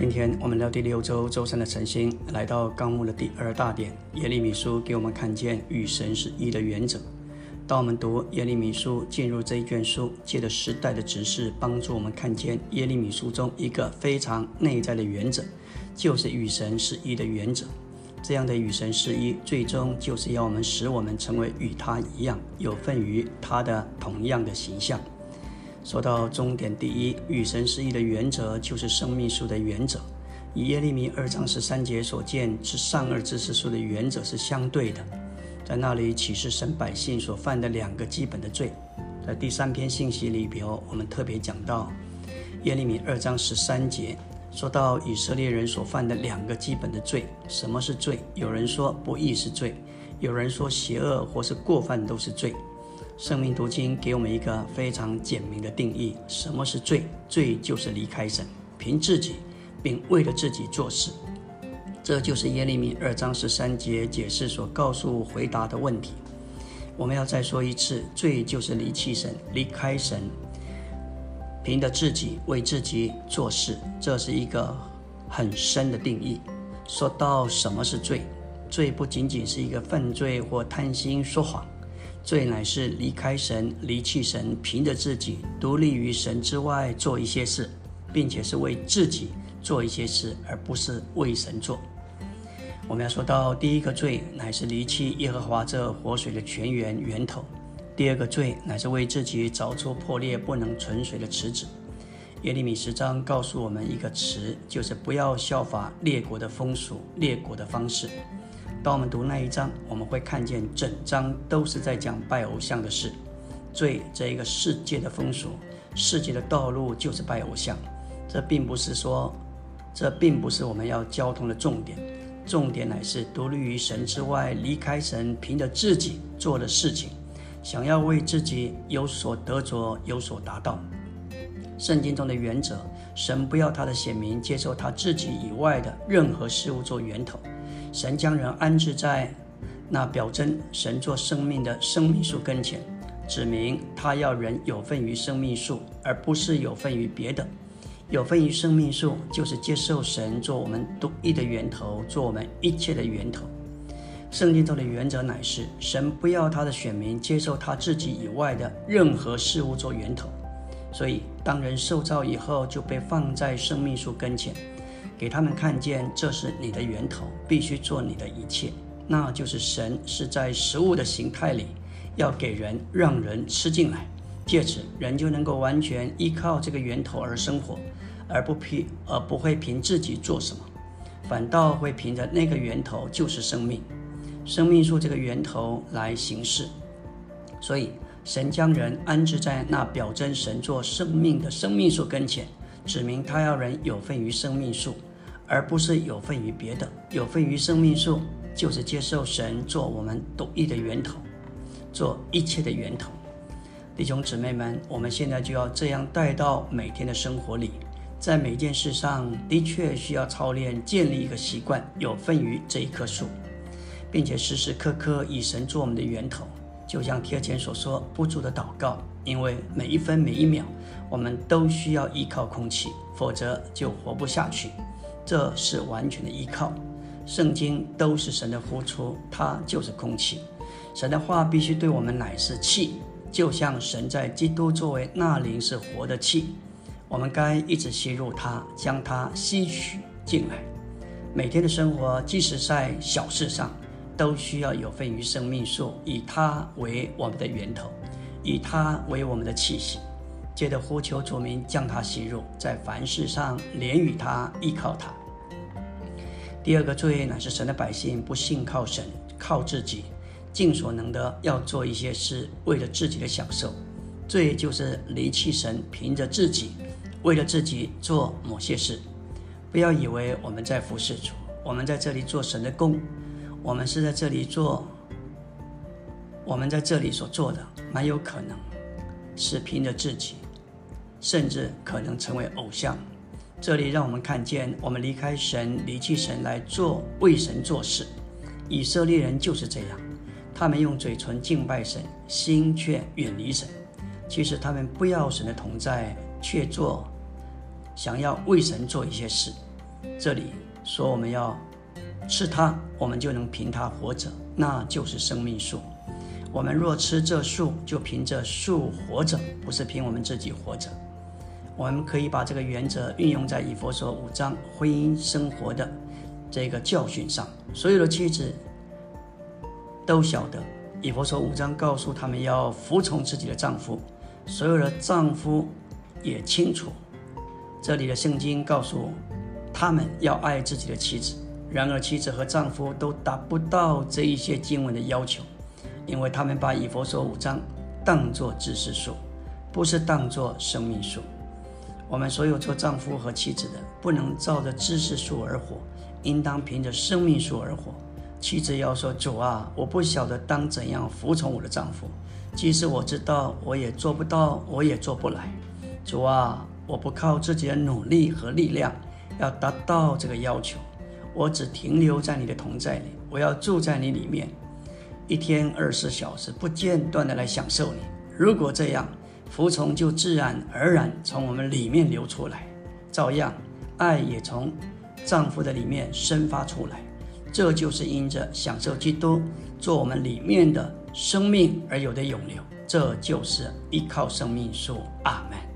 今天我们聊第六周周三的晨星，来到纲目的第二大点。耶利米书给我们看见与神是一的原则。当我们读耶利米书进入这一卷书，借着时代的指示，帮助我们看见耶利米书中一个非常内在的原则，就是与神是一的原则。这样的与神是一，最终就是要我们使我们成为与他一样，有份于他的同样的形象。说到终点，第一与神失意的原则，就是生命树的原则。以耶利米二章十三节所见之善恶知识树的原则是相对的，在那里启示神百姓所犯的两个基本的罪。在第三篇信息里边，我们特别讲到耶利米二章十三节，说到以色列人所犯的两个基本的罪。什么是罪？有人说不义是罪，有人说邪恶或是过犯都是罪。生命读经给我们一个非常简明的定义：什么是罪？罪就是离开神，凭自己，并为了自己做事。这就是耶利米二章十三节解释所告诉回答的问题。我们要再说一次：罪就是离弃神，离开神，凭着自己为自己做事。这是一个很深的定义。说到什么是罪，罪不仅仅是一个犯罪或贪心说谎。罪乃是离开神、离弃神，凭着自己独立于神之外做一些事，并且是为自己做一些事，而不是为神做。我们要说到第一个罪，乃是离弃耶和华这活水的泉源源头；第二个罪，乃是为自己凿出破裂不能存水的池子。耶利米十章告诉我们一个词，就是不要效法列国的风俗、列国的方式。当我们读那一章，我们会看见整章都是在讲拜偶像的事。罪这一个世界的风俗，世界的道路就是拜偶像。这并不是说，这并不是我们要交通的重点。重点乃是独立于神之外，离开神，凭着自己做的事情，想要为自己有所得着、有所达到。圣经中的原则，神不要他的显明接受他自己以外的任何事物做源头。神将人安置在那表征神做生命的生命树跟前，指明他要人有份于生命树，而不是有份于别的。有份于生命树，就是接受神做我们独一的源头，做我们一切的源头。圣经中的原则乃是：神不要他的选民接受他自己以外的任何事物做源头。所以，当人受造以后，就被放在生命树跟前。给他们看见，这是你的源头，必须做你的一切。那就是神是在食物的形态里，要给人让人吃进来，借此人就能够完全依靠这个源头而生活，而不凭而不会凭自己做什么，反倒会凭着那个源头就是生命，生命树这个源头来行事。所以神将人安置在那表征神做生命的生命树跟前，指明他要人有份于生命树。而不是有份于别的，有份于生命树，就是接受神做我们独一的源头，做一切的源头。弟兄姊妹们，我们现在就要这样带到每天的生活里，在每件事上的确需要操练，建立一个习惯，有份于这一棵树，并且时时刻刻以神做我们的源头，就像贴前所说，不住的祷告，因为每一分每一秒，我们都需要依靠空气，否则就活不下去。这是完全的依靠，圣经都是神的呼出，它就是空气。神的话必须对我们乃是气，就像神在基督作为那灵是活的气，我们该一直吸入它，将它吸取进来。每天的生活，即使在小事上，都需要有份于生命树，以它为我们的源头，以它为我们的气息。接着呼求主名，将它吸入，在凡事上连与他，依靠他。第二个罪乃是神的百姓不信靠神，靠自己，尽所能的要做一些事，为了自己的享受。罪就是离弃神，凭着自己，为了自己做某些事。不要以为我们在服侍主，我们在这里做神的工，我们是在这里做，我们在这里所做的，蛮有可能是凭着自己。甚至可能成为偶像。这里让我们看见，我们离开神、离弃神来做为神做事。以色列人就是这样，他们用嘴唇敬拜神，心却远离神。其实他们不要神的同在，却做想要为神做一些事。这里说我们要吃它，我们就能凭它活着，那就是生命树。我们若吃这树，就凭这树活着，不是凭我们自己活着。我们可以把这个原则运用在以佛所五章婚姻生活的这个教训上。所有的妻子都晓得，以佛所五章告诉他们要服从自己的丈夫，所有的丈夫也清楚。这里的圣经告诉他们要爱自己的妻子。然而，妻子和丈夫都达不到这一些经文的要求，因为他们把以佛所五章当作知识树，不是当作生命树。我们所有做丈夫和妻子的，不能照着知识树而活，应当凭着生命树而活。妻子要说：“主啊，我不晓得当怎样服从我的丈夫，即使我知道，我也做不到，我也做不来。主啊，我不靠自己的努力和力量，要达到这个要求，我只停留在你的同在里，我要住在你里面，一天二十四小时不间断的来享受你。如果这样。”服从就自然而然从我们里面流出来，照样爱也从丈夫的里面生发出来。这就是因着享受基督做我们里面的生命而有的永留。这就是依靠生命树。阿门。